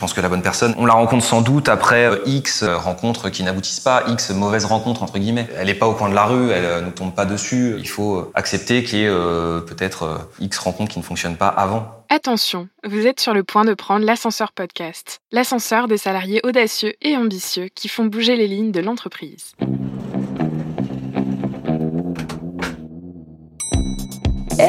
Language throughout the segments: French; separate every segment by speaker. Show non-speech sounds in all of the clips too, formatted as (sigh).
Speaker 1: Je pense que la bonne personne, on la rencontre sans doute après euh, X rencontres qui n'aboutissent pas, X mauvaises rencontres entre guillemets. Elle n'est pas au coin de la rue, elle ne tombe pas dessus. Il faut accepter qu'il y ait peut-être X rencontres qui ne fonctionnent pas avant.
Speaker 2: Attention, vous êtes sur le point de prendre l'ascenseur podcast, l'ascenseur des salariés audacieux et ambitieux qui font bouger les lignes de l'entreprise.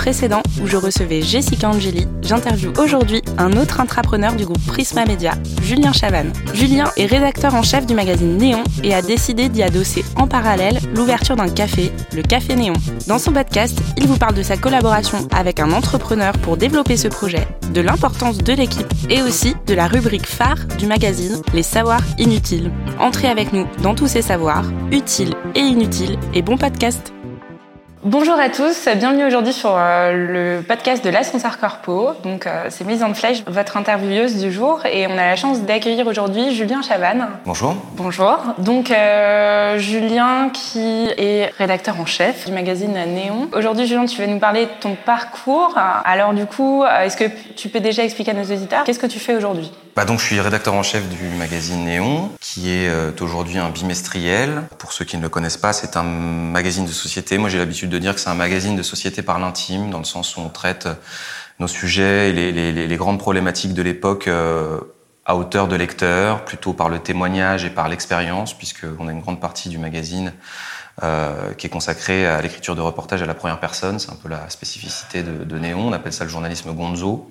Speaker 2: précédent où je recevais Jessica Angeli, j'interviewe aujourd'hui un autre intrapreneur du groupe Prisma Media, Julien Chavannes. Julien est rédacteur en chef du magazine Néon et a décidé d'y adosser en parallèle l'ouverture d'un café, le Café Néon. Dans son podcast, il vous parle de sa collaboration avec un entrepreneur pour développer ce projet, de l'importance de l'équipe et aussi de la rubrique phare du magazine, les savoirs inutiles. Entrez avec nous dans tous ces savoirs, utiles et inutiles, et bon podcast Bonjour à tous, bienvenue aujourd'hui sur euh, le podcast de l'Ascenseur Corpo. Donc euh, c'est Mise en Flèche, votre intervieweuse du jour, et on a la chance d'accueillir aujourd'hui Julien Chavannes.
Speaker 1: Bonjour.
Speaker 2: Bonjour. Donc euh, Julien qui est rédacteur en chef du magazine Néon. Aujourd'hui Julien, tu vas nous parler de ton parcours. Alors du coup, est-ce que tu peux déjà expliquer à nos auditeurs qu'est-ce que tu fais aujourd'hui?
Speaker 1: Bah donc, je suis rédacteur en chef du magazine Néon, qui est aujourd'hui un bimestriel. Pour ceux qui ne le connaissent pas, c'est un magazine de société. Moi, j'ai l'habitude de dire que c'est un magazine de société par l'intime, dans le sens où on traite nos sujets et les, grandes problématiques de l'époque euh, à hauteur de lecteur, plutôt par le témoignage et par l'expérience, puisqu'on a une grande partie du magazine euh, qui est consacrée à l'écriture de reportages à la première personne. C'est un peu la spécificité de, Néon. On appelle ça le journalisme gonzo,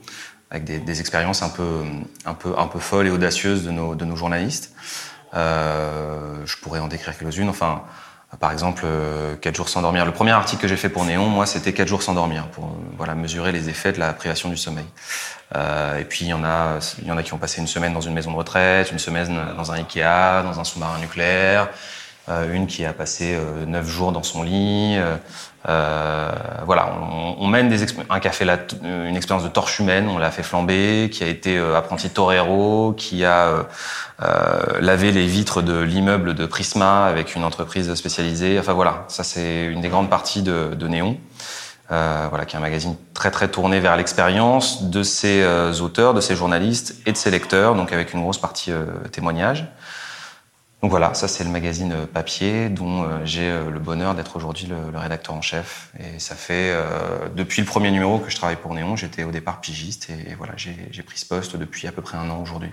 Speaker 1: avec des, expériences un peu, un, peu, un peu folles et audacieuses de nos, de nos journalistes. Euh, je pourrais en décrire quelques-unes. Enfin, par exemple, 4 euh, jours sans dormir. Le premier article que j'ai fait pour Néon, moi, c'était 4 jours sans dormir, pour euh, voilà, mesurer les effets de la privation du sommeil. Euh, et puis, il y, en a, il y en a qui ont passé une semaine dans une maison de retraite, une semaine dans un Ikea, dans un sous-marin nucléaire, euh, une qui a passé euh, 9 jours dans son lit. Euh, voilà, on, on, mène des un café là, une expérience de torche humaine, on l'a fait flamber, qui a été apprenti torero, qui a euh, laver les vitres de l'immeuble de Prisma avec une entreprise spécialisée. Enfin voilà, ça c'est une des grandes parties de, de Néon. Euh, voilà, qui est un magazine très très tourné vers l'expérience de ses euh, auteurs, de ses journalistes et de ses lecteurs, donc avec une grosse partie euh, témoignage. Donc voilà, ça c'est le magazine euh, papier dont j'ai le bonheur d'être aujourd'hui le, rédacteur en chef. Et ça fait depuis le premier numéro que je travaille pour Néon. J'étais au départ pigiste et, et voilà, j'ai pris ce poste depuis à peu près un an aujourd'hui.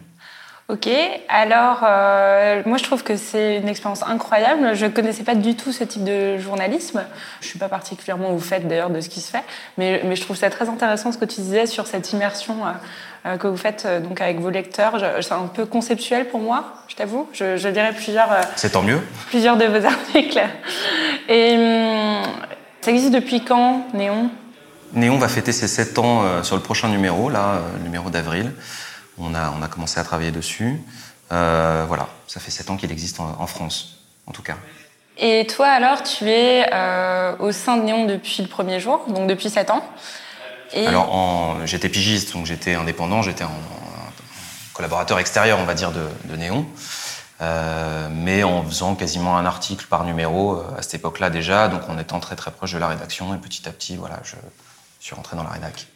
Speaker 2: Ok, alors euh, moi je trouve que c'est une expérience incroyable. Je ne connaissais pas du tout ce type de journalisme. Je ne suis pas particulièrement au fait d'ailleurs de ce qui se fait, mais, mais, je trouve ça très intéressant ce que tu disais sur cette immersion euh, euh que vous faites euh, donc avec vos lecteurs. C'est un peu conceptuel pour moi, je t'avoue. Je, je, dirais plusieurs.
Speaker 1: C'est tant mieux.
Speaker 2: Plusieurs de vos (laughs) articles. Et hum, ça existe depuis quand, Néon?
Speaker 1: Néon va fêter ses 7 ans sur le prochain numéro, là, le numéro d'avril. On a, on a commencé à travailler dessus. Euh, voilà, ça fait sept ans qu'il existe en, France, en tout cas.
Speaker 2: Et toi alors, tu es euh, au sein de Néon depuis le premier jour, donc depuis sept ans.
Speaker 1: Et... Alors, j'étais pigiste, donc j'étais indépendant, j'étais en, collaborateur extérieur, on va dire, de, de Néon. Euh, mais en faisant quasiment un article par numéro à cette époque-là déjà, donc en étant très très proche de la rédaction, et petit à petit, voilà, je suis rentré dans la rédac.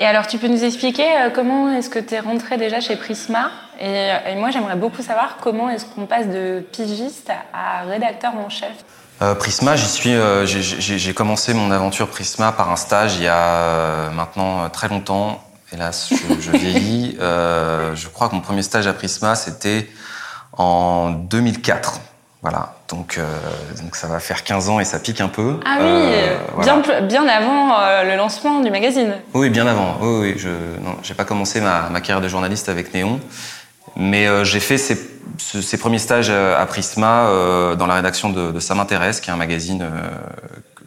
Speaker 2: Et alors, tu peux nous expliquer euh, comment est-ce que tu es rentré déjà chez Prisma? Et, et, moi, j'aimerais beaucoup savoir comment est-ce qu'on passe de pigiste à rédacteur en chef.
Speaker 1: Euh, Prisma, j'y suis. Euh, j'ai commencé mon aventure Prisma par un stage il y a euh, maintenant très longtemps. Hélas, je, je vieillis. (laughs) je crois que mon premier stage à Prisma, c'était en 2004. Voilà, donc, euh, donc ça va faire 15 ans et ça pique un peu.
Speaker 2: Ah oui, euh, bien, bien avant euh, le lancement du magazine.
Speaker 1: Oui, bien avant. Oui, oui, je n'ai pas commencé ma, ma, carrière de journaliste avec Néon, mais j'ai fait ces, ce, ces, premiers stages à Prisma dans la rédaction de, de Ça m'intéresse, qui est un magazine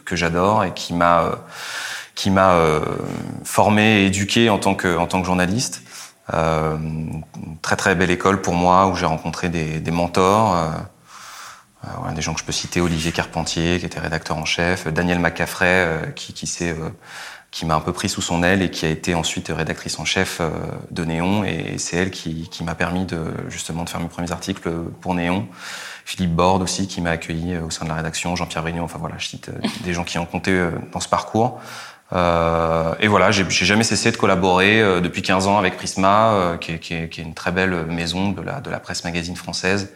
Speaker 1: que j'adore et qui m'a qui m'a formé et éduqué en tant que en tant que journaliste. Très très belle école pour moi où j'ai rencontré des, des mentors. Euh, euh, voilà, des gens que je peux citer, Olivier Carpentier, qui était rédacteur en chef, Daniel Macaffrey, euh, qui, qui, euh, qui m'a un peu pris sous son aile et qui a été ensuite rédactrice en chef euh, de Néon. Et c'est elle qui, qui m'a permis de, justement de faire mes premiers articles pour Néon. Philippe Borde aussi, qui m'a accueilli au sein de la rédaction, Jean-Pierre Brignon, enfin voilà, je cite (laughs) des gens qui ont compté dans ce parcours. Euh, et voilà, j'ai jamais cessé de collaborer euh, depuis 15 ans avec Prisma, euh, qui, est, qui, qui, est, une très belle maison de la, de la presse magazine française.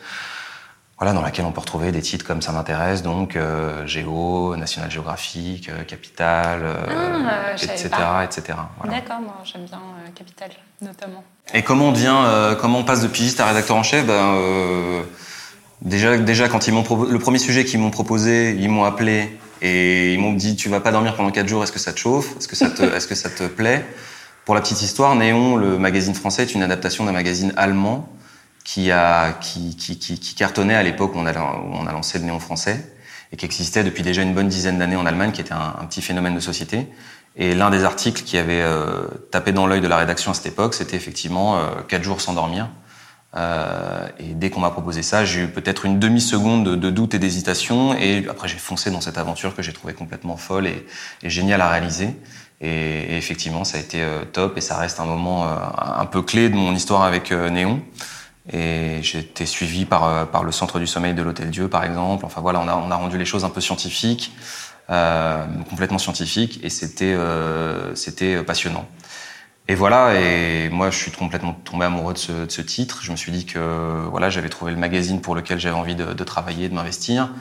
Speaker 1: Voilà, dans laquelle on peut retrouver des titres comme ça m'intéresse, donc euh, Géo, National Geographic, Capital,
Speaker 2: ah,
Speaker 1: etc., etc.
Speaker 2: Voilà. D'accord, moi j'aime bien Capital notamment.
Speaker 1: Et comment on devient, comment on passe de pigiste à rédacteur en chef? Ben, Déjà, déjà quand ils m'ont le premier sujet qu'ils m'ont proposé, ils m'ont appelé et ils m'ont dit tu vas pas dormir pendant quatre jours, est-ce que ça te chauffe? Est-ce que ça te, (laughs) est-ce que ça te plaît? Pour la petite histoire, Néon, le magazine français, est une adaptation d'un magazine allemand qui a qui, qui, qui, qui cartonnait à l'époque où on a où on a lancé le Néon français et qui existait depuis déjà une bonne dizaine d'années en Allemagne, qui était un, petit phénomène de société. Et l'un des articles qui avait euh, tapé dans l'œil de la rédaction à cette époque, c'était effectivement euh, quatre jours sans dormir. Euh, et dès qu'on m'a proposé ça, j'ai eu peut-être une demi-seconde de, de, doute et d'hésitation. Et après, j'ai foncé dans cette aventure que j'ai trouvée complètement folle et, et géniale à réaliser. Et, et, effectivement, ça a été euh, top et ça reste un moment euh, un peu clé de mon histoire avec euh, Néon. Et été suivi par, euh, par le Centre du Sommeil de l'Hôtel Dieu, par exemple. Enfin voilà, on a, on a rendu les choses un peu scientifiques, euh, complètement scientifiques, et c'était c'était passionnant. Et voilà, et moi je suis complètement tombé amoureux de ce, de ce titre. Je me suis dit que voilà, j'avais trouvé le magazine pour lequel j'avais envie de, de, travailler, de m'investir.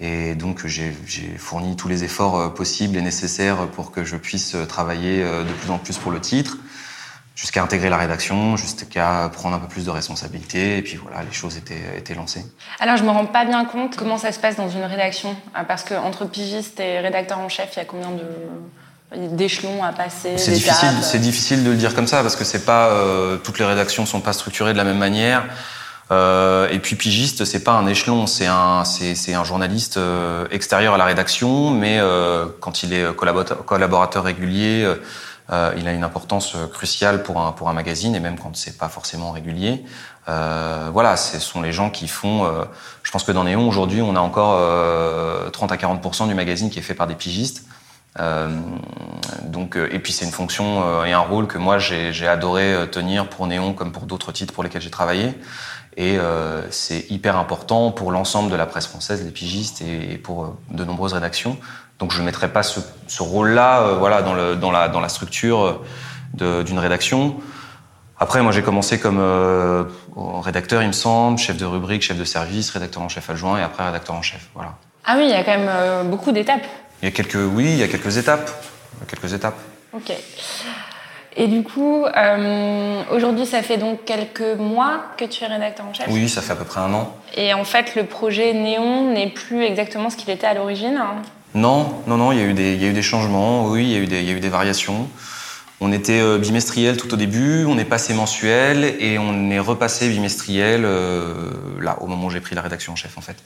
Speaker 1: Et donc j'ai fourni tous les efforts possibles et nécessaires pour que je puisse travailler de plus en plus pour le titre, jusqu'à intégrer la rédaction, jusqu'à prendre un peu plus de responsabilités. Et puis voilà, les choses étaient, étaient lancées.
Speaker 2: Alors je me rends pas bien compte comment ça se passe dans une rédaction, parce que entre pigiste et rédacteur en chef, il y a combien de d'échelons à passer
Speaker 1: C'est difficile, c'est difficile de le dire comme ça parce que c'est pas euh, toutes les rédactions sont pas structurées de la même manière. Euh, et puis pigiste, c'est pas un échelon, c'est un c'est un journaliste euh, extérieur à la rédaction, mais euh, quand il est collaborateur, collaborateur régulier, euh, il a une importance cruciale pour un pour un magazine et même quand c'est pas forcément régulier. voilà, ce sont les gens qui font. je pense que dans Néon aujourd'hui, on a encore 30 à 40% du magazine qui est fait par des pigistes. Euh, donc, et puis c'est une fonction euh, et un rôle que moi j'ai adoré tenir pour Néon comme pour d'autres titres pour lesquels j'ai travaillé. Et euh, c'est hyper important pour l'ensemble de la presse française, les pigistes et, pour de nombreuses rédactions. Donc je ne mettrai pas ce, ce rôle-là euh, voilà, dans, le, dans, la, dans la structure d'une rédaction. Après, moi j'ai commencé comme euh, rédacteur, il me semble, chef de rubrique, chef de service, rédacteur en chef adjoint et après rédacteur en chef. Voilà.
Speaker 2: Ah oui, il y a quand même beaucoup d'étapes.
Speaker 1: Il y a quelques, oui, il y a quelques étapes. Quelques étapes.
Speaker 2: Ok. Et du coup, euh, aujourd'hui, ça fait donc quelques mois que tu es rédacteur en chef?
Speaker 1: Oui, ça fait à peu près un an.
Speaker 2: Et en fait, le projet Néon n'est plus exactement ce qu'il était à l'origine
Speaker 1: Non, non, non, il y, a eu des, il y a eu des changements, oui, il y a eu des, il y a eu des variations. On était euh, bimestriel tout au début, on est passé mensuel et on est repassé bimestriel euh, là, au moment où j'ai pris la rédaction en chef, en fait.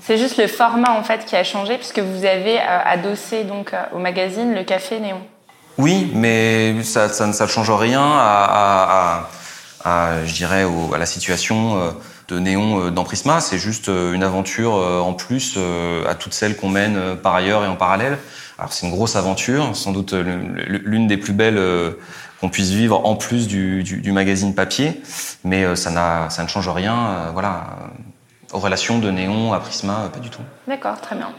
Speaker 2: C'est juste le format en fait qui a changé puisque vous avez euh, adossé donc euh, au magazine le café Néon.
Speaker 1: Oui, mais ça, ça, ça ne change rien à, à, à je dirais, au, à la situation de Néon dans Prisma. C'est juste une aventure en plus à toutes celles qu'on mène par ailleurs et en parallèle. Alors c'est une grosse aventure, sans doute l'une des plus belles qu'on puisse vivre en plus du, magazine papier, mais ça, ça ne change rien. Voilà aux relations de Néon à Prisma, pas du tout.
Speaker 2: D'accord, très bien.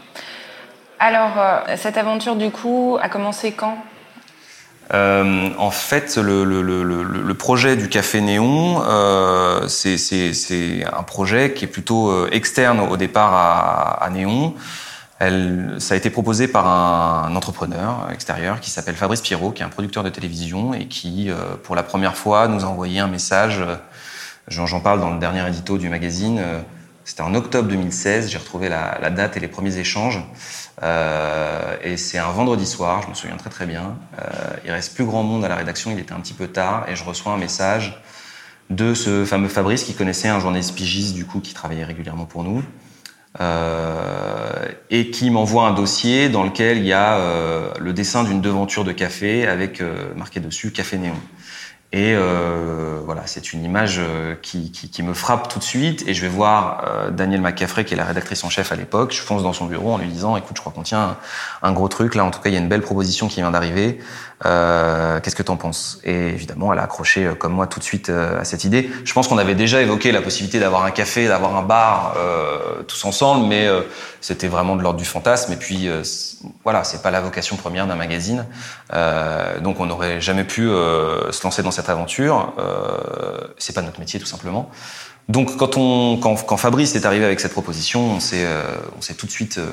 Speaker 2: Alors, euh, cette aventure, du coup, a commencé quand?
Speaker 1: Euh, en fait, le, le, le, le, projet du Café Néon, euh, c'est un projet qui est plutôt euh, externe au départ à, à Néon. Elle, ça a été proposé par un, entrepreneur extérieur qui s'appelle Fabrice Pierrot, qui est un producteur de télévision et qui, euh, pour la première fois, nous a envoyé un message. J'en parle dans le dernier édito du magazine. C'était en octobre 2016, j'ai retrouvé la, la, date et les premiers échanges. Euh, et c'est un vendredi soir, je me souviens très très bien. Euh, il reste plus grand monde à la rédaction, il était un petit peu tard, et je reçois un message de ce fameux Fabrice qui connaissait un journaliste pigiste du coup qui travaillait régulièrement pour nous. Euh, et qui m'envoie un dossier dans lequel il y a le dessin d'une devanture de café avec marqué dessus Café Néon. Et euh, voilà, c'est une image euh, qui, qui, qui, me frappe tout de suite. Et je vais voir euh, Danielle McCaffrey, qui est la rédactrice en chef à l'époque. Je fonce dans son bureau en lui disant "Écoute, je crois qu'on tient un, gros truc là. En tout cas, il y a une belle proposition qui vient d'arriver. Euh, Qu'est-ce que t'en penses? Et évidemment, elle a accroché euh, comme moi tout de suite à cette idée. Je pense qu'on avait déjà évoqué la possibilité d'avoir un café, d'avoir un bar tous ensemble, mais c'était vraiment de l'ordre du fantasme. Et puis voilà, c'est pas la vocation première d'un magazine. donc, on n'aurait jamais pu se lancer dans cette aventure. Euh, c'est pas notre métier tout simplement. Donc quand, on, quand, Fabrice est arrivé avec cette proposition, on s'est euh, tout de suite euh,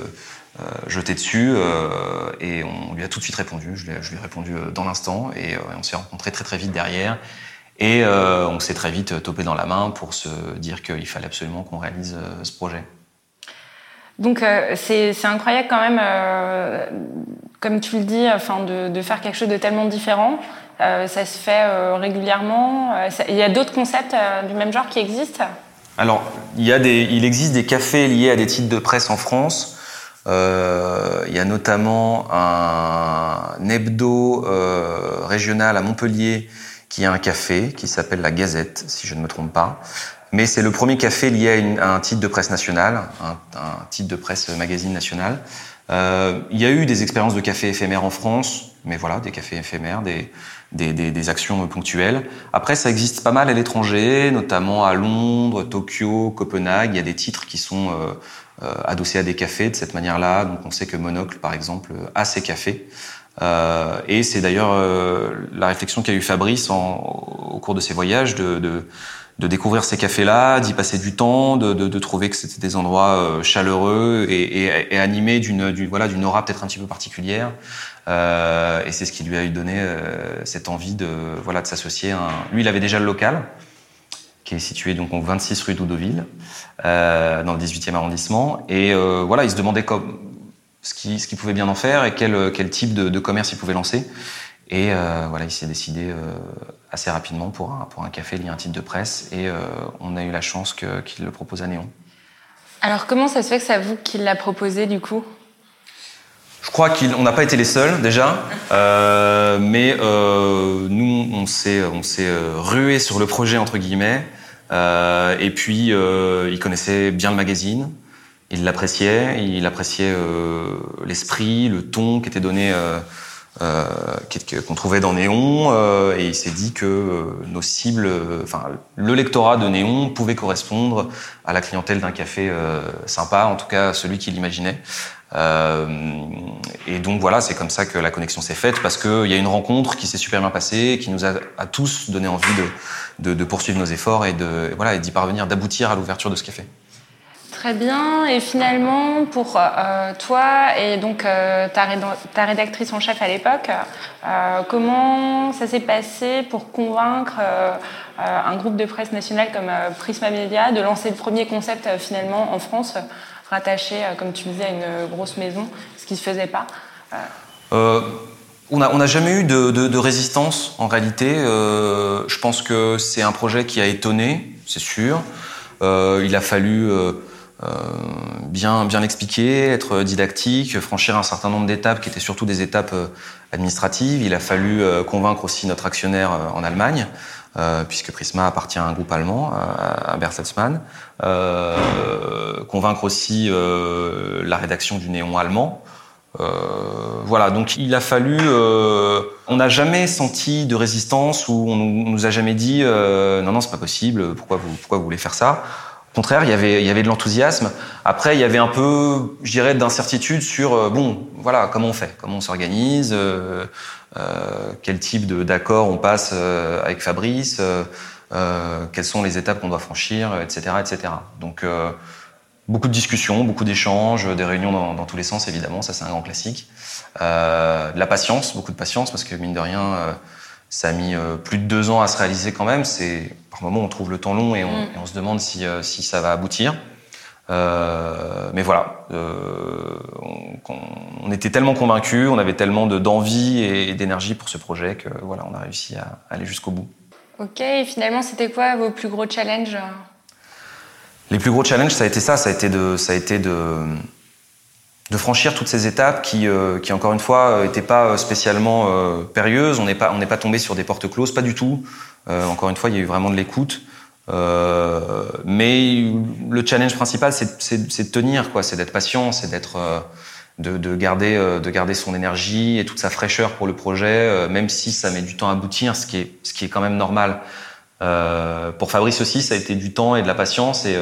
Speaker 1: euh jeté dessus euh, et on lui a tout de suite répondu. Je lui, ai répondu dans l'instant et on s'est rencontrés très très vite derrière. Et on s'est très vite topé dans la main pour se dire qu'il fallait absolument qu'on réalise ce projet.
Speaker 2: Donc c'est incroyable quand même, comme tu le dis, enfin de, faire quelque chose de tellement différent. Euh, ça se fait euh, régulièrement. Euh, il y a d'autres concepts du même genre qui existent
Speaker 1: Alors, il, y a des, il existe des cafés liés à des titres de presse en France. il y a notamment un hebdo régional à Montpellier qui a un café qui s'appelle la Gazette, si je ne me trompe pas. Mais c'est le premier café lié à, un titre de presse national, un, un titre de presse magazine national. Euh, il y a eu des expériences de café éphémères en France, mais voilà, des cafés éphémères, des, des, des, des, actions ponctuelles. Après, ça existe pas mal à l'étranger, notamment à Londres, Tokyo, Copenhague. Il y a des titres qui sont euh, euh, adossés à des cafés de cette manière-là. Donc, on sait que Monocle, par exemple, a ses cafés. Euh, et c'est d'ailleurs euh, la réflexion qu'a eu Fabrice en, au cours de ses voyages de, de, de découvrir ces cafés-là, d'y passer du temps, de, de, de trouver que c'était des endroits euh, chaleureux et, et, et animés d'une voilà d'une aura peut-être un petit peu particulière. Euh, et c'est ce qui lui a donné euh, cette envie de voilà de s'associer. Un... Lui, il avait déjà le local qui est situé donc au 26 rue d'Oudoville, euh, dans le 18e arrondissement. Et euh, voilà, il se demandait comme, ce qu'il ce pouvait bien en faire et quel, quel type de commerce il pouvait lancer. Et euh, voilà, il s'est décidé euh, assez rapidement pour un, pour un café lié à un titre de presse. Et euh, on a eu la chance qu'il qu le propose à Néon.
Speaker 2: Alors comment ça se fait que c'est à vous qu'il l'a proposé du coup?
Speaker 1: Je crois qu'on n'a pas été les seuls déjà, mais nous on s'est on s'est rué sur le projet entre guillemets. Et puis il connaissait bien le magazine, il l'appréciait, il appréciait l'esprit, le ton qui était donné qu'on trouvait dans Néon euh, et il s'est dit que euh, nos cibles, enfin le lectorat de Néon pouvait correspondre à la clientèle d'un café sympa, en tout cas celui qu'il imaginait. et donc voilà, c'est comme ça que la connexion s'est faite parce qu'il y a une rencontre qui s'est super bien passée, qui nous a à tous donné envie de, de, de poursuivre nos efforts et de voilà et d'y parvenir, d'aboutir à l'ouverture de ce café.
Speaker 2: Très bien. Et finalement, pour euh, toi et donc euh, ta, rédactrice en chef à l'époque, euh, comment ça s'est passé pour convaincre euh, un groupe de presse nationale comme Prisma Media de lancer le premier concept finalement en France, rattaché, comme tu disais, à une grosse maison, ce qui ne se faisait pas
Speaker 1: on n'a jamais eu de, résistance en réalité. je pense que c'est un projet qui a étonné, c'est sûr. il a fallu euh, bien, bien l'expliquer, être didactique, franchir un certain nombre d'étapes qui étaient surtout des étapes euh, administratives. Il a fallu euh, convaincre aussi notre actionnaire en Allemagne, puisque Prisma appartient à un groupe allemand, à Bertelsmann. convaincre aussi la rédaction du néon allemand. Euh, voilà, donc il a fallu. Euh, on n'a jamais senti de résistance ou on nous a jamais dit euh, non non c'est pas possible. Pourquoi vous pourquoi vous voulez faire ça? Contraire, il y avait, de l'enthousiasme. Après, il y avait un peu, je dirais, d'incertitude sur, euh, bon, voilà, comment on fait, comment on s'organise, euh, euh, quel type d'accord on passe avec Fabrice, quelles sont les étapes qu'on doit franchir, etc., etc. Donc, beaucoup de discussions, beaucoup d'échanges, des réunions dans, dans, tous les sens, évidemment, ça c'est un grand classique. de la patience, beaucoup de patience, parce que mine de rien ça a mis euh, plus de deux ans à se réaliser quand même. C'est par moment on trouve le temps long et on, mm. et on se demande si, euh, si, ça va aboutir. Euh, mais voilà, euh, on, on, était tellement convaincus, on avait tellement d'envie et d'énergie pour ce projet que voilà, on a réussi à, aller jusqu'au bout.
Speaker 2: Ok, et finalement, c'était quoi vos plus gros challenges?
Speaker 1: Les plus gros challenges, ça a été ça, ça a été de, ça a été de de franchir toutes ces étapes qui, euh, qui encore une fois, n'étaient pas spécialement euh, périlleuses. On n'est pas, on n'est pas tombé sur des portes closes, pas du tout. Euh, encore une fois, il y a eu vraiment de l'écoute. Euh, mais le challenge principal, c'est, de tenir, quoi. C'est d'être patient, c'est d'être, euh, de, de, garder, euh, de garder son énergie et toute sa fraîcheur pour le projet, euh, même si ça met du temps à aboutir, ce qui est, ce qui est quand même normal. pour Fabrice aussi, ça a été du temps et de la patience et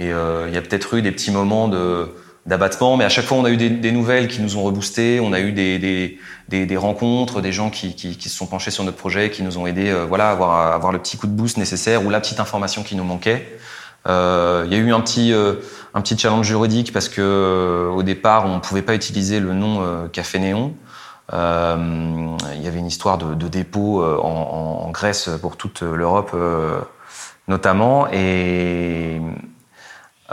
Speaker 1: il y a peut-être eu des petits moments de d'abattement, mais à chaque fois on a eu des, des, nouvelles qui nous ont reboosté, on a eu des, des, des, des rencontres, des gens qui, qui, qui, se sont penchés sur notre projet, qui nous ont aidé euh, voilà, à avoir, à avoir le petit coup de boost nécessaire ou la petite information qui nous manquait. Euh, il y a eu un petit, euh, un petit challenge juridique parce que euh, au départ on ne pouvait pas utiliser le nom Café Néon. il y avait une histoire de, de dépôt en, en, Grèce pour toute l'Europe notamment et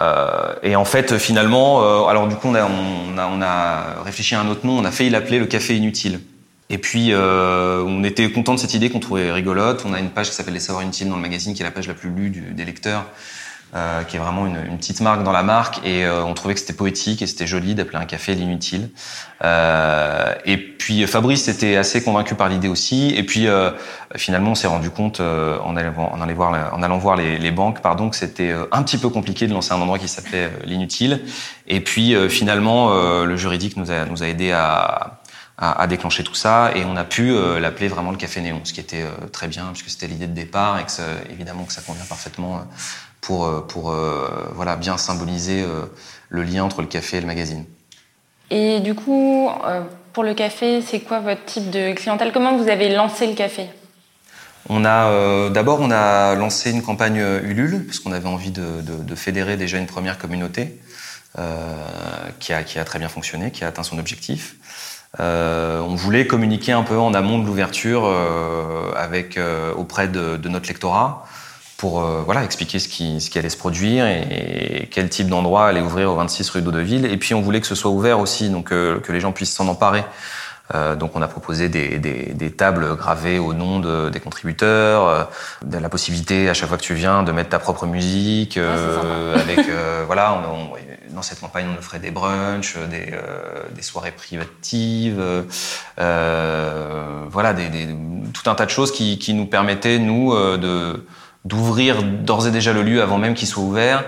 Speaker 1: euh, et en fait, finalement, euh, alors du coup, on a, on, a, on a, réfléchi à un autre nom, on a failli l'appeler le café inutile. Et puis, euh, on était content de cette idée qu'on trouvait rigolote. On a une page qui s'appelle Les Savoirs Inutiles dans le magazine, qui est la page la plus lue des lecteurs euh, qui est vraiment une, une, petite marque dans la marque. Et euh, on trouvait que c'était poétique et c'était joli d'appeler un café l'inutile. Euh, et puis Fabrice était assez convaincu par l'idée aussi. Et puis euh, finalement, on s'est rendu compte euh, en, allant, en, allant voir, en allant voir les, les banques, pardon, que c'était un petit peu compliqué de lancer un endroit qui s'appelait l'inutile. Et puis finalement, le juridique nous a, nous a aidé à à, déclencher tout ça et on a pu euh, l'appeler vraiment le café néon, ce qui était euh, très bien puisque c'était l'idée de départ et que ça, évidemment que ça convient parfaitement pour, euh, pour voilà, bien symboliser le lien entre le café et le magazine.
Speaker 2: Et du coup, pour le café, c'est quoi votre type de clientèle? Comment vous avez lancé le café?
Speaker 1: On a euh, d'abord on a lancé une campagne Ulule parce qu'on avait envie de, de, de, fédérer déjà une première communauté euh, qui, a, qui a très bien fonctionné, qui a atteint son objectif. Euh, on voulait communiquer un peu en amont de l'ouverture euh, avec euh, auprès de, de, notre lectorat pour euh, voilà expliquer ce qui, ce qui allait se produire et, et quel type d'endroit allait ouvrir au 26 rue d'Audeville. Et puis on voulait que ce soit ouvert aussi, donc euh, que les gens puissent s'en emparer. Euh, donc on a proposé des, des, des, tables gravées au nom de, des contributeurs, de la possibilité à chaque fois que tu viens de mettre ta propre musique. Avec (laughs) voilà, on, on, dans cette campagne on offrait des brunchs, des, des soirées privatives, voilà, tout un tas de choses qui, qui nous permettaient nous de d'ouvrir d'ores et déjà le lieu avant même qu'il soit ouvert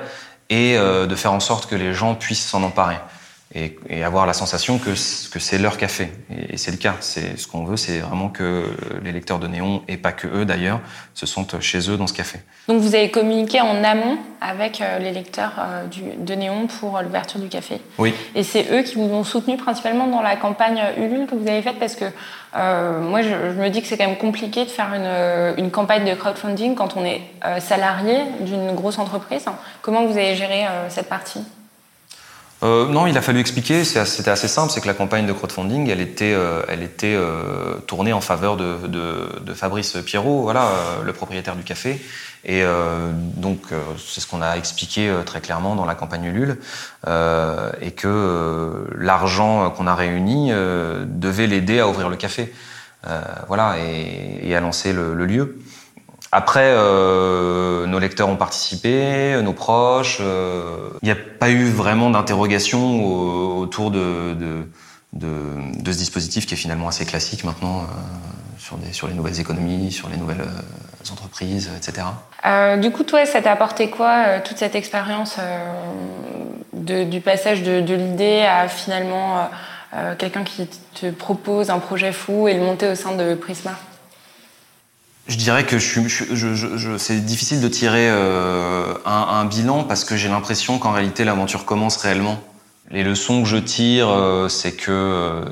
Speaker 1: et de faire en sorte que les gens puissent s'en emparer et, et, avoir la sensation que, que c'est leur café. Et, et c'est le cas. C'est ce qu'on veut, c'est vraiment que les lecteurs de Néon, et pas que eux d'ailleurs, se sentent chez eux dans ce café.
Speaker 2: Donc vous avez communiqué en amont avec euh, les lecteurs euh, du, de Néon pour l'ouverture du café.
Speaker 1: Oui.
Speaker 2: Et c'est eux qui vous ont soutenu principalement dans la campagne Ulule que vous avez faite parce que euh, moi je, je, me dis que c'est quand même compliqué de faire une, une, campagne de crowdfunding quand on est euh, salarié d'une grosse entreprise. Comment vous avez géré euh, cette partie?
Speaker 1: Euh, non, il a fallu expliquer. C'était assez simple, c'est que la campagne de crowdfunding, elle était, euh, elle était euh, tournée en faveur de, Fabrice Pierrot, voilà, le propriétaire du café. Et donc, c'est ce qu'on a expliqué très clairement dans la campagne Ulule, et que l'argent qu'on a réuni devait l'aider à ouvrir le café, voilà, et, et, à lancer le lieu. Après, euh, nos lecteurs ont participé, nos proches. Il euh, n'y a pas eu vraiment d'interrogation autour de, ce dispositif qui est finalement assez classique maintenant euh, sur, sur les nouvelles économies, sur les nouvelles euh, entreprises, etc.
Speaker 2: Euh, du coup, toi, ça t'a apporté quoi, toute cette expérience du passage de l'idée à finalement quelqu'un qui te propose un projet fou et le monter au sein de Prisma?
Speaker 1: Je dirais que je, je, je, c'est difficile de tirer euh, un, un, bilan parce que j'ai l'impression qu'en réalité l'aventure commence réellement. Les leçons que je tire, euh, c'est que euh,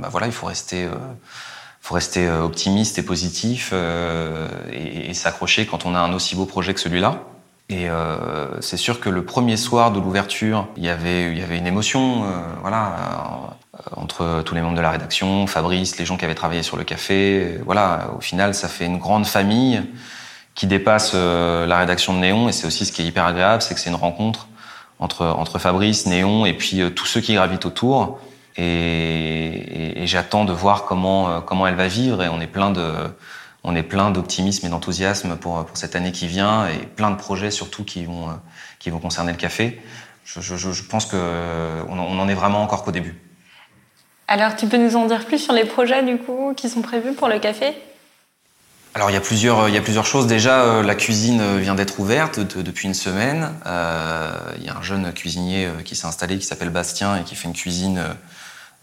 Speaker 1: bah voilà, il faut rester, euh, faut rester euh, optimiste et positif et, et s'accrocher quand on a un aussi beau projet que celui-là. Et c'est sûr que le premier soir de l'ouverture, il y avait, il y avait une émotion, voilà entre tous les membres de la rédaction, Fabrice, les gens qui avaient travaillé sur le café. Voilà, au final, ça fait une grande famille qui dépasse euh, la rédaction de Néon. Et c'est aussi ce qui est hyper agréable, c'est que c'est une rencontre entre, entre Fabrice, Néon et puis euh, tous ceux qui gravitent autour. Et, et, et j'attends de voir comment, euh, comment elle va vivre. Et on est plein de, on est plein d'optimisme et d'enthousiasme pour, pour cette année qui vient et plein de projets surtout qui vont, qui vont concerner le café Je, je, je pense qu'on on en est vraiment encore qu'au début.
Speaker 2: Alors, tu peux nous en dire plus sur les projets du coup qui sont prévus pour le café?
Speaker 1: Alors il y a plusieurs, il y a plusieurs choses. Déjà, euh, la cuisine vient d'être ouverte depuis une semaine. Euh, il y a un jeune cuisinier euh, qui s'est installé, qui s'appelle Bastien et qui fait une cuisine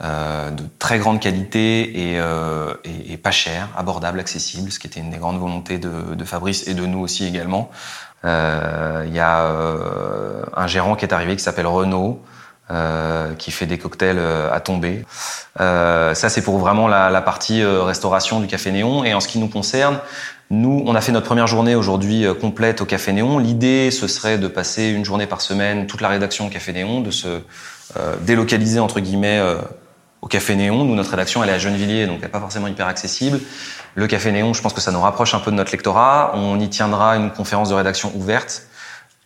Speaker 1: euh, de très grande qualité et, euh, et, pas cher, abordable, accessible, ce qui était une des grandes volontés de, de Fabrice et de nous aussi également. Euh, il y a un gérant qui est arrivé qui s'appelle Renaud, euh, qui fait des cocktails euh, à tomber. Euh, ça, c'est pour vraiment la, la partie restauration du Café Néon. Et en ce qui nous concerne, nous, on a fait notre première journée aujourd'hui complète au Café Néon. L'idée, ce serait de passer une journée par semaine, toute la rédaction au Café Néon, de se délocaliser, entre guillemets, au Café Néon. Nous, notre rédaction, elle est à Gennevilliers, donc elle n'est pas forcément hyper accessible. Le Café Néon, je pense que ça nous rapproche un peu de notre lectorat. On y tiendra une conférence de rédaction ouverte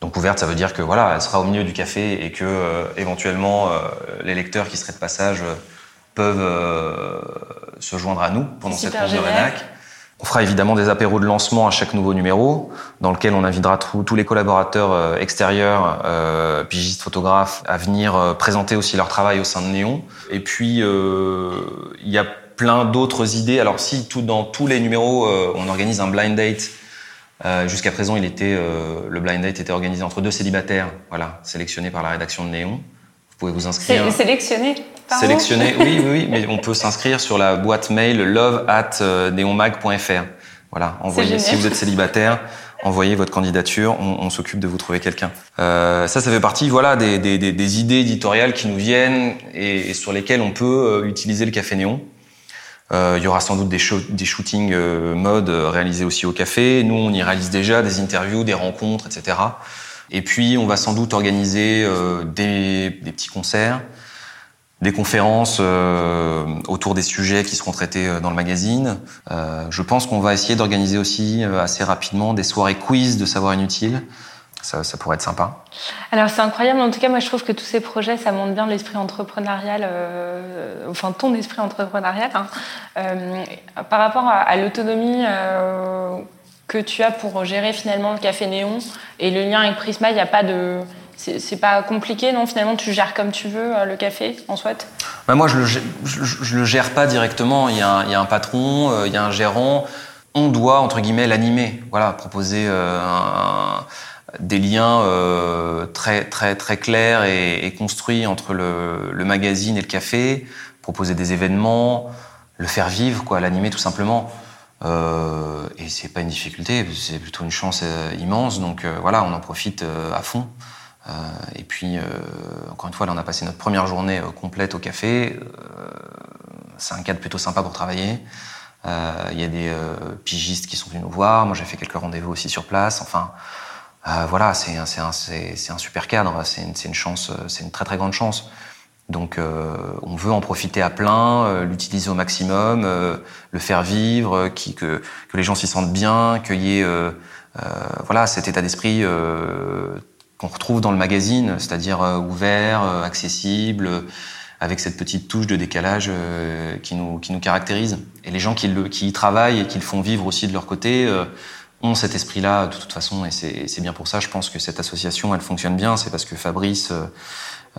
Speaker 1: donc ouverte, ça veut dire que voilà, elle sera au milieu du café et que euh, éventuellement euh, les lecteurs qui seraient de passage euh, peuvent se joindre à nous pendant cette conférence de rédac. On fera évidemment des apéros de lancement à chaque nouveau numéro, dans lequel on invitera tous les collaborateurs extérieurs, euh, pigistes, photographes, à venir présenter aussi leur travail au sein de Néon. Et puis, il y a plein d'autres idées. Alors si dans tous les numéros, on organise un blind date euh, Jusqu'à présent, il était, euh, le blind date était organisé entre deux célibataires, voilà, sélectionnés par la rédaction de Néon. Vous pouvez vous inscrire.
Speaker 2: C'est sélectionné
Speaker 1: Sélectionné, oui, oui, oui, mais on peut s'inscrire sur la boîte mail love at euh, neonmag.fr. Voilà, envoyez, si vous êtes célibataire, envoyez votre candidature, on, on s'occupe de vous trouver quelqu'un. Euh, ça, ça fait partie, voilà, des, des, des, des, idées éditoriales qui nous viennent et, et sur lesquelles on peut euh, utiliser le café néon. Euh, il y aura sans doute des, des shootings euh, mode réalisés aussi au café. Nous, on y réalise déjà des interviews, des rencontres, etc. Et puis, on va sans doute organiser euh, des, des, petits concerts, des conférences euh, autour des sujets qui seront traités dans le magazine. je pense qu'on va essayer d'organiser aussi assez rapidement des soirées quiz de savoir inutile ça, pourrait être sympa.
Speaker 2: Alors c'est incroyable, en tout cas moi je trouve que tous ces projets ça montre bien l'esprit entrepreneurial, euh, enfin ton esprit entrepreneurial, hein. euh, par rapport à, à l'autonomie euh, que tu as pour gérer finalement le café Néon et le lien avec Prisma, il n'y a pas de... C'est pas compliqué, non Finalement, tu gères comme tu veux euh, le café, en soit?
Speaker 1: Bah Moi, je le, le, gère pas directement. Il y a un, patron, euh, il y a un gérant. On doit, entre guillemets, l'animer. Voilà, proposer euh, des liens très très très clairs et, construits entre le, le, magazine et le café, proposer des événements, le faire vivre, quoi, l'animer tout simplement. Et c'est pas une difficulté, c'est plutôt une chance immense. Donc voilà, on en profite à fond. Euh, et puis encore une fois, là, on a passé notre première journée complète au café. c'est un cadre plutôt sympa pour travailler. Il y a des pigistes qui sont venus nous voir. Moi, j'ai fait quelques rendez-vous aussi sur place. Enfin. Euh, voilà, c'est un, super cadre, c'est une, chance, c'est une très très grande chance. Donc euh, on veut en profiter à plein, euh, l'utiliser au maximum, euh, le faire vivre, que, que les gens s'y sentent bien, qu'il y ait euh, voilà, cet état d'esprit qu'on retrouve dans le magazine, c'est-à-dire ouvert, accessible, avec cette petite touche de décalage qui, nous, qui nous caractérise. Et les gens qui, le, qui y travaillent et qui le font vivre aussi de leur côté ont cet esprit-là de toute façon, et c'est bien pour ça, je pense que cette association, elle fonctionne bien, c'est parce que Fabrice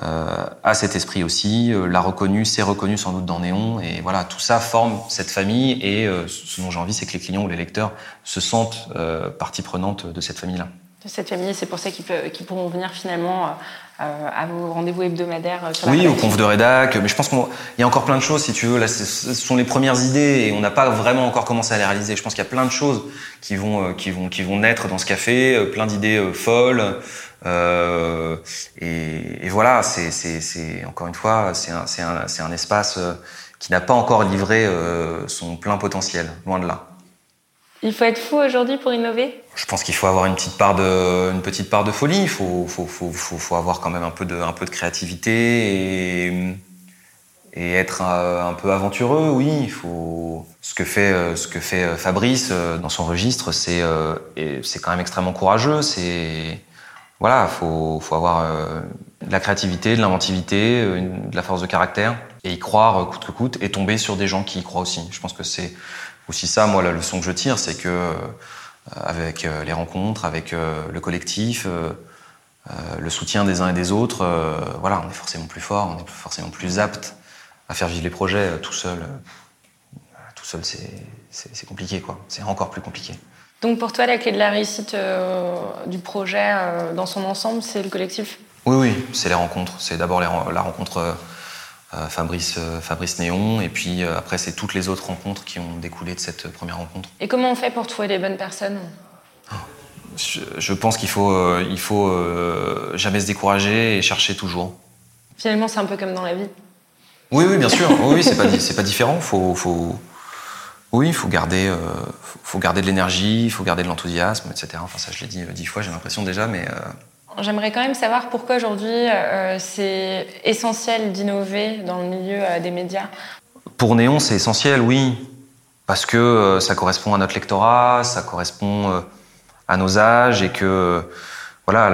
Speaker 1: euh, a cet esprit aussi, euh, l'a reconnu, s'est reconnu sans doute dans Néon, et voilà, tout ça forme cette famille, et euh, ce dont j'ai envie, c'est que les clients ou les lecteurs se sentent euh, partie prenante de cette famille-là.
Speaker 2: De cette famille, c'est pour ça qu'ils qu pourront venir finalement euh, à vos rendez-vous hebdomadaires euh, sur
Speaker 1: Oui, au conf de rédac, mais je pense qu'il y a encore plein de choses, si tu veux. Là, ce sont les premières idées et on n'a pas vraiment encore commencé à les réaliser. Je pense qu'il y a plein de choses qui vont, euh, qui vont, qui vont naître dans ce café, plein d'idées folles. Euh, et, et, voilà, c'est encore une fois, c'est un, un, un espace qui n'a pas encore livré euh, son plein potentiel, loin de là.
Speaker 2: Il faut être fou aujourd'hui pour innover?
Speaker 1: Je pense qu'il faut avoir une petite part de, une petite part de folie. Il faut, faut, faut, faut, avoir quand même un peu de, un peu de créativité et, être un, peu aventureux. Oui, il faut. Ce que fait, ce que fait Fabrice dans son registre, c'est, c'est quand même extrêmement courageux. C'est, voilà, faut, faut avoir de la créativité, de l'inventivité, de la force de caractère et y croire coûte que coûte et tomber sur des gens qui y croient aussi. Je pense que c'est aussi ça, moi, la leçon que je tire, c'est que euh, avec euh, les rencontres, avec euh, le collectif, le soutien des uns et des autres, voilà, on est forcément plus fort, on est forcément plus apte à faire vivre les projets tout seul. tout seul, c'est compliqué, quoi. C'est encore plus compliqué.
Speaker 2: Donc pour toi, la clé de la réussite du projet dans son ensemble, c'est le collectif?
Speaker 1: Oui, oui, c'est les rencontres. C'est d'abord la rencontre euh, Fabrice, euh, Fabrice Néon, et puis euh, après, c'est toutes les autres rencontres qui ont découlé de cette première rencontre.
Speaker 2: Et comment on fait pour trouver les bonnes personnes?
Speaker 1: Je, pense qu'il faut, il faut jamais se décourager et chercher toujours.
Speaker 2: Finalement, c'est un peu comme dans la vie.
Speaker 1: Oui, oui, bien sûr. oui, c'est pas, pas différent. Faut, faut, oui, il faut garder, faut garder de l'énergie, il faut garder de l'enthousiasme, etc. Enfin, ça, je l'ai dit dix fois, j'ai l'impression déjà, mais
Speaker 2: J'aimerais quand même savoir pourquoi aujourd'hui euh, c'est essentiel d'innover dans le milieu euh, des médias.
Speaker 1: Pour Néon, c'est essentiel, oui, parce que euh, ça correspond à notre lectorat, ça correspond à nos âges et que voilà,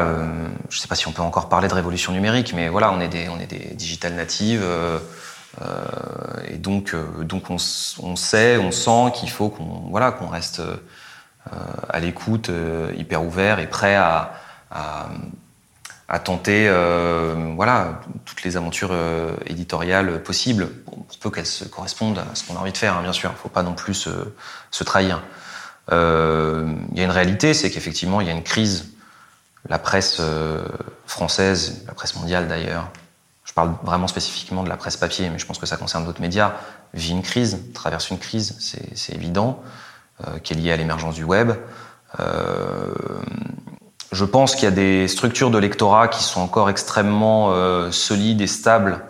Speaker 1: je ne sais pas si on peut encore parler de révolution numérique, mais voilà, on est des, on est des digital natives. et donc, donc on, on, sait, on sent qu'il faut qu'on voilà, qu'on reste à l'écoute, hyper ouvert et prêt à, à, tenter euh, voilà, toutes les aventures euh, éditoriales possibles, pour, peu qu'elles se correspondent à ce qu'on a envie de faire, hein, bien sûr. Il ne faut pas non plus se, trahir. Euh, il y a une réalité, c'est qu'effectivement, il y a une crise. La presse française, la presse mondiale d'ailleurs, je parle vraiment spécifiquement de la presse papier, mais je pense que ça concerne d'autres médias, vit une crise, traverse une crise, c'est évident, qui est liée à l'émergence du web. Je pense qu'il y a des structures de lectorat qui sont encore extrêmement euh, solides et stables,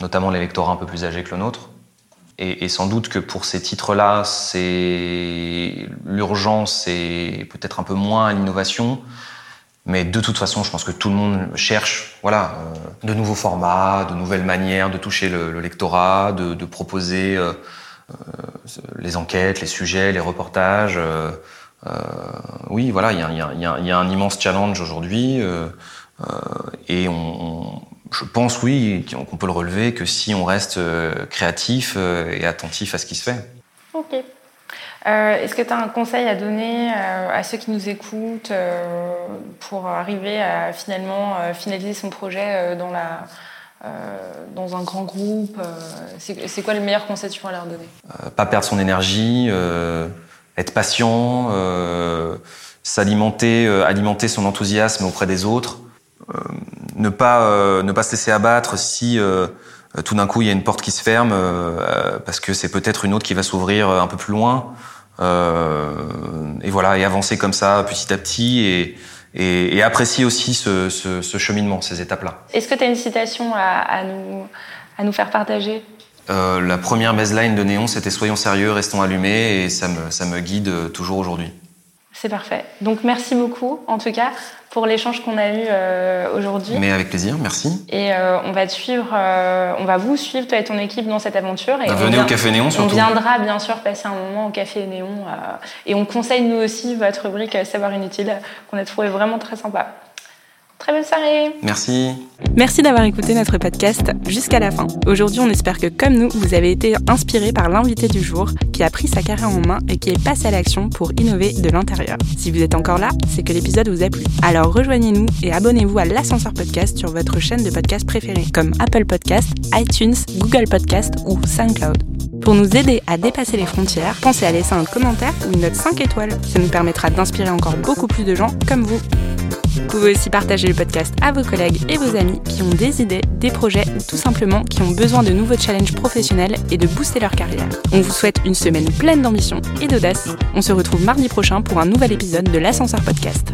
Speaker 1: notamment l'électorat un peu plus âgé que le nôtre. Et, sans doute que pour ces titres-là, c'est l'urgence et peut-être un peu moins l'innovation. Mais de toute façon, je pense que tout le monde cherche voilà, euh, de nouveaux formats, de nouvelles manières de toucher le, lectorat, de, proposer euh, les enquêtes, les sujets, les reportages. Euh, oui, voilà, il y, a, un immense challenge aujourd'hui euh, euh, et on, je pense, oui, qu'on peut le relever que si on reste créatif et attentif à ce qui se fait.
Speaker 2: Ok. Est-ce que tu as un conseil à donner à ceux qui nous écoutent pour arriver à finalement finaliser son projet dans, la, dans un grand groupe C'est quoi le meilleur conseil que tu pourrais leur donner?
Speaker 1: Pas perdre son énergie être patient, euh, s'alimenter, euh, alimenter son enthousiasme auprès des autres, euh, ne pas se laisser abattre si tout d'un coup il y a une porte qui se ferme parce que c'est peut-être une autre qui va s'ouvrir un peu plus loin. et voilà, et avancer comme ça petit à petit et, apprécier aussi ce, cheminement, ces étapes-là.
Speaker 2: Est-ce que tu as une citation à nous faire partager?
Speaker 1: Euh, la première baseline de Néon, c'était Soyons sérieux, restons allumés, et ça me, ça me guide euh, toujours aujourd'hui.
Speaker 2: C'est parfait. Donc merci beaucoup, en tout cas, pour l'échange qu'on a eu euh, aujourd'hui.
Speaker 1: Mais avec plaisir, merci.
Speaker 2: Et on va te suivre, on va vous suivre, toi et ton équipe, dans cette aventure. Et
Speaker 1: bah, venez au Café Néon, surtout.
Speaker 2: On viendra bien sûr passer un moment au Café Néon. et on conseille, nous aussi, votre rubrique Savoir Inutile, qu'on a trouvé vraiment très sympa. Très belle soirée.
Speaker 1: Merci.
Speaker 2: Merci d'avoir écouté notre podcast jusqu'à la fin. Aujourd'hui, on espère que comme nous, vous avez été inspiré par l'invité du jour qui a pris sa carrière en main et qui est passé à l'action pour innover de l'intérieur. Si vous êtes encore là, c'est que l'épisode vous a plu. Alors rejoignez-nous et abonnez-vous à l'ascenseur podcast sur votre chaîne de podcast préférée comme Apple Podcast, iTunes, Google Podcast ou SoundCloud. Pour nous aider à dépasser les frontières, pensez à laisser un commentaire ou une note 5 étoiles. Ça nous permettra d'inspirer encore beaucoup plus de gens comme vous. Vous pouvez aussi partager le podcast à vos collègues et vos amis qui ont des idées, des projets ou tout simplement qui ont besoin de nouveaux challenges professionnels et de booster leur carrière. On vous souhaite une semaine pleine d'ambition et d'audace. On se retrouve mardi prochain pour un nouvel épisode de l'Ascenseur Podcast.